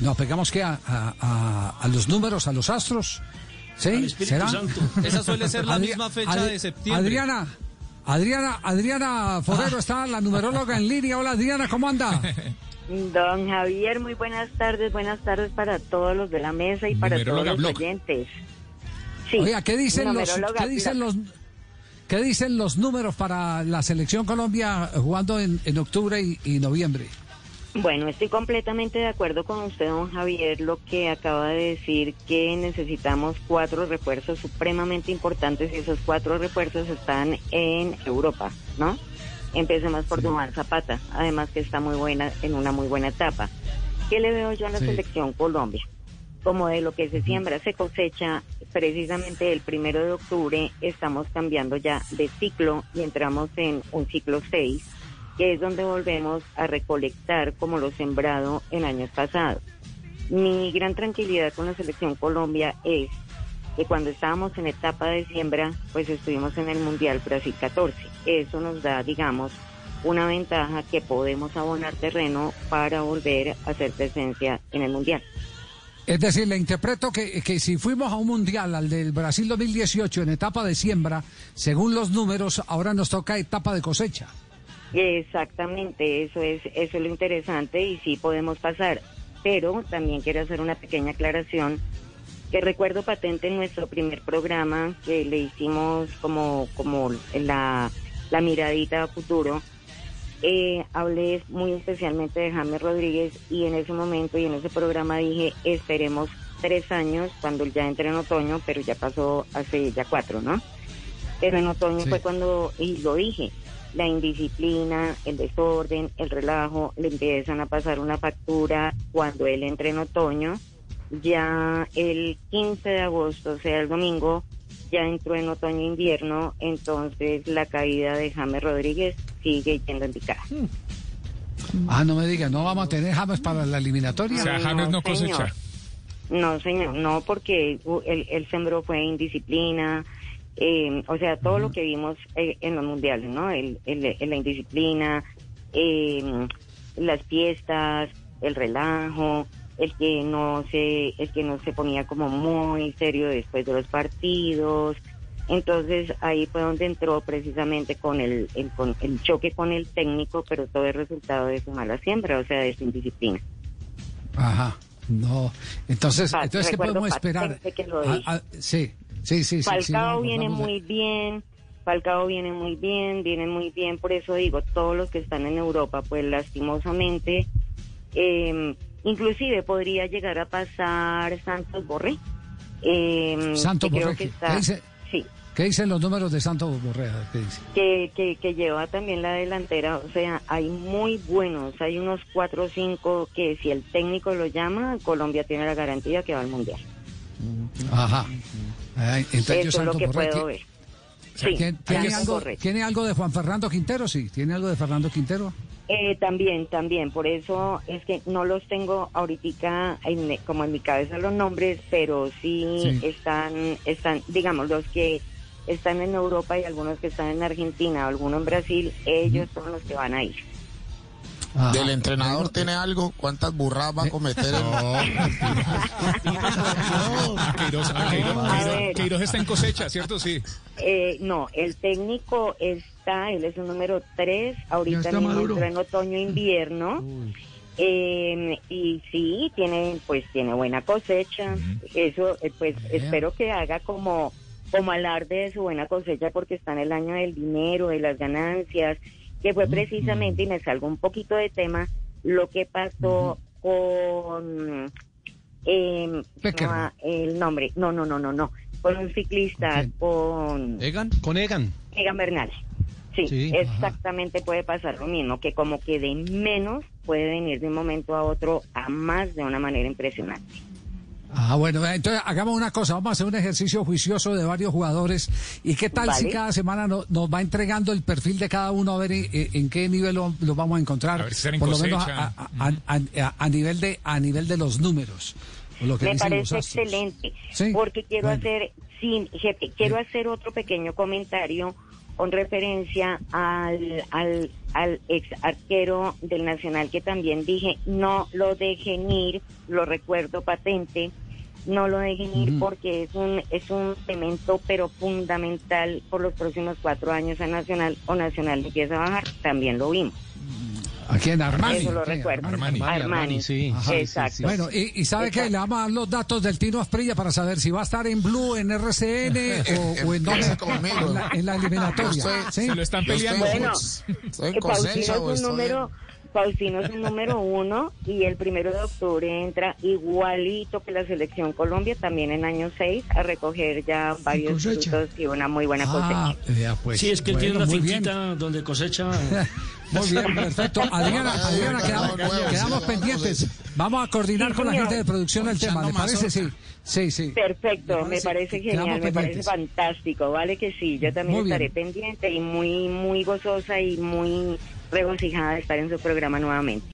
nos pegamos que a, a, a, los números, a los astros. ¿Sí? ¿Será? Santo. Esa suele ser la misma fecha de septiembre. Adriana, Adriana, Adriana Forero ah. está la numeróloga en línea. Hola Adriana, ¿cómo anda? Don Javier, muy buenas tardes, buenas tardes para todos los de la mesa y para todos los oyentes. Sí, Oiga, ¿qué dicen los, ¿qué dicen los, ¿qué dicen los números para la selección Colombia jugando en, en octubre y noviembre? Bueno, estoy completamente de acuerdo con usted, don Javier, lo que acaba de decir, que necesitamos cuatro refuerzos supremamente importantes y esos cuatro refuerzos están en Europa, ¿no? Empecemos por Duman Zapata, además que está muy buena, en una muy buena etapa. ¿Qué le veo yo a la selección Colombia? Como de lo que se siembra se cosecha, precisamente el primero de octubre estamos cambiando ya de ciclo y entramos en un ciclo 6 que es donde volvemos a recolectar como lo sembrado en años pasados. Mi gran tranquilidad con la selección Colombia es que cuando estábamos en etapa de siembra, pues estuvimos en el Mundial Brasil 14. Eso nos da, digamos, una ventaja que podemos abonar terreno para volver a hacer presencia en el Mundial. Es decir, le interpreto que, que, si fuimos a un mundial, al del Brasil 2018, en etapa de siembra, según los números, ahora nos toca etapa de cosecha. Exactamente, eso es, eso es lo interesante y sí podemos pasar. Pero también quiero hacer una pequeña aclaración que recuerdo patente en nuestro primer programa que le hicimos como, como la, la miradita a futuro. Eh, hablé muy especialmente de James Rodríguez y en ese momento y en ese programa dije esperemos tres años cuando ya entre en otoño, pero ya pasó hace ya cuatro, ¿no? Pero en otoño fue cuando, y lo dije, la indisciplina, el desorden, el relajo, le empiezan a pasar una factura cuando él entre en otoño. Ya el 15 de agosto, o sea, el domingo, ya entró en otoño-invierno, entonces la caída de James Rodríguez sigue yendo en picada. Hmm. Ah, no me diga, ¿no vamos a tener James para la eliminatoria? O sea, James no, cosecha. No, señor, no, porque el, el sembró fue indisciplina, eh, o sea, todo lo que vimos eh, en los mundiales, ¿no? El, la indisciplina, eh, las fiestas, el relajo, el que no se, el que no se ponía como muy serio después de los partidos. Entonces ahí fue donde entró precisamente con el, con el choque con el técnico, pero todo el resultado de su mala siembra, o sea, de su indisciplina. Ajá, no. Entonces, entonces ¿qué podemos esperar? sí, Sí, sí, Falcao viene muy bien. Falcao viene muy bien, viene muy bien, por eso digo, todos los que están en Europa, pues lastimosamente, eh, inclusive podría llegar a pasar Santos Borré. Eh, Santos Borré, que ¿qué, dice, sí. ¿qué dicen los números de Santos Borré? Que, que, que, lleva también la delantera, o sea, hay muy buenos, hay unos cuatro o cinco que si el técnico lo llama, Colombia tiene la garantía que va al Mundial. Ajá. Eso es lo que puedo ver. ¿tiene, algo, de Juan Fernando Quintero? Sí, ¿tiene algo de Fernando Quintero? Eh, también, también, por eso es que no los tengo ahorita como en mi cabeza los nombres, pero sí, están, están, digamos, los que están en Europa y algunos que están en Argentina, algunos en Brasil, ellos son los que van a ir. ¿Del entrenador tiene algo? ¿Cuántas burradas va a cometer? No, Queiroz, está en cosecha, ¿cierto? Sí. Eh, no, el técnico está, él es un número 3, ahorita entra en otoño-invierno. Eh, y sí, tiene, pues tiene buena cosecha. Eso, eh, pues espero que haga como, como alarde de su buena cosecha porque está en el año del dinero, de las ganancias que fue precisamente, y me salgo un poquito de tema, lo que pasó con eh, el nombre, no, no, no, no, no, con un ciclista, con... ¿Egan? Con Egan. Egan Bernal. Sí, exactamente puede pasar lo mismo, que como que de menos puede venir de un momento a otro a más de una manera impresionante. Ah, bueno, entonces hagamos una cosa, vamos a hacer un ejercicio juicioso de varios jugadores. ¿Y qué tal si cada semana nos va entregando el perfil de cada uno a ver en, qué nivel lo, vamos a encontrar? Por lo menos a, nivel de a nivel de los números. Me parece excelente, porque quiero hacer, sí, jefe, quiero hacer otro pequeño comentario con referencia al, al, al ex arquero del Nacional que también dije, no lo dejen ir, lo recuerdo patente, no lo dejen ir porque es un, es un elemento pero fundamental por los próximos cuatro años a Nacional o Nacional empieza a bajar, también lo vimos. Aquí en Armani. Eso lo recuerdo. Armani, Armani, sí. Exacto. Bueno, y, sabe que le vamos a dar los datos del Tino Asprilla para saber si va a estar en Blue, en RCN o, en dónde en la, en la eliminatoria. ¿Sí? Se lo están peleando. Bueno, Pausino es un número... Faustino es el número uno y el primero de octubre entra igualito que la selección Colombia, también en año seis, a recoger ya varios frutos y una muy buena ah, cosecha. pues, sí, es que él tiene una finquita donde cosecha Muy bien, perfecto. Adriana, Adriana quedamos, pendientes. Vamos a coordinar con la gente de producción el tema, ¿le parece? Sí, sí, sí. Perfecto, me parece, genial, me parece fantástico, vale que sí. Yo también estaré pendiente y muy, muy gozosa y muy regocijada de estar en su programa nuevamente.